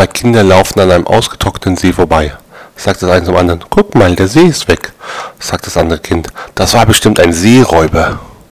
Zwei Kinder laufen an einem ausgetrockneten See vorbei. Sagt das eine zum anderen, guck mal, der See ist weg. Sagt das andere Kind, das war bestimmt ein Seeräuber.